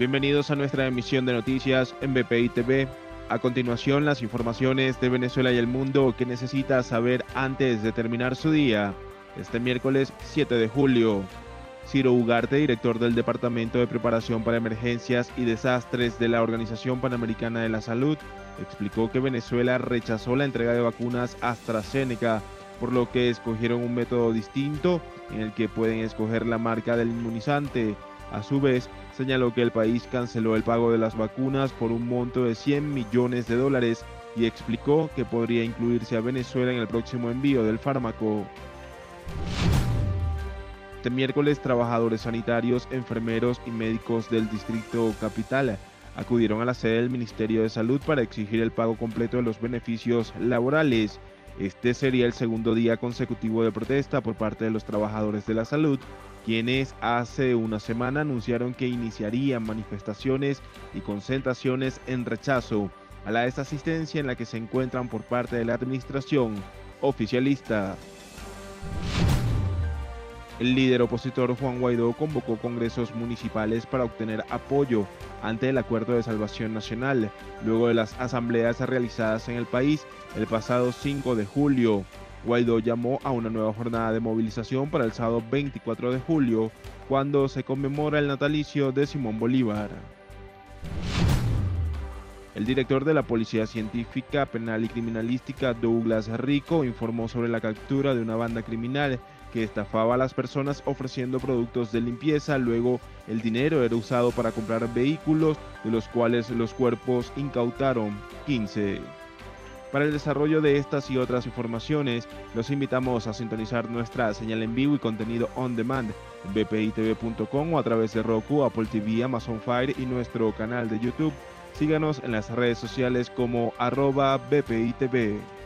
Bienvenidos a nuestra emisión de noticias en BPI TV. A continuación, las informaciones de Venezuela y el mundo que necesita saber antes de terminar su día. Este miércoles 7 de julio. Ciro Ugarte, director del Departamento de Preparación para Emergencias y Desastres de la Organización Panamericana de la Salud, explicó que Venezuela rechazó la entrega de vacunas AstraZeneca, por lo que escogieron un método distinto en el que pueden escoger la marca del inmunizante. A su vez, señaló que el país canceló el pago de las vacunas por un monto de 100 millones de dólares y explicó que podría incluirse a Venezuela en el próximo envío del fármaco. Este miércoles, trabajadores sanitarios, enfermeros y médicos del Distrito Capital acudieron a la sede del Ministerio de Salud para exigir el pago completo de los beneficios laborales. Este sería el segundo día consecutivo de protesta por parte de los trabajadores de la salud, quienes hace una semana anunciaron que iniciarían manifestaciones y concentraciones en rechazo a la desasistencia en la que se encuentran por parte de la administración oficialista. El líder opositor Juan Guaidó convocó congresos municipales para obtener apoyo ante el Acuerdo de Salvación Nacional, luego de las asambleas realizadas en el país el pasado 5 de julio. Guaidó llamó a una nueva jornada de movilización para el sábado 24 de julio, cuando se conmemora el natalicio de Simón Bolívar. El director de la Policía Científica, Penal y Criminalística, Douglas Rico, informó sobre la captura de una banda criminal que estafaba a las personas ofreciendo productos de limpieza. Luego el dinero era usado para comprar vehículos, de los cuales los cuerpos incautaron 15. Para el desarrollo de estas y otras informaciones, los invitamos a sintonizar nuestra señal en vivo y contenido on demand en bpitv.com o a través de Roku, Apple TV, Amazon Fire y nuestro canal de YouTube. Síganos en las redes sociales como arroba bpitv.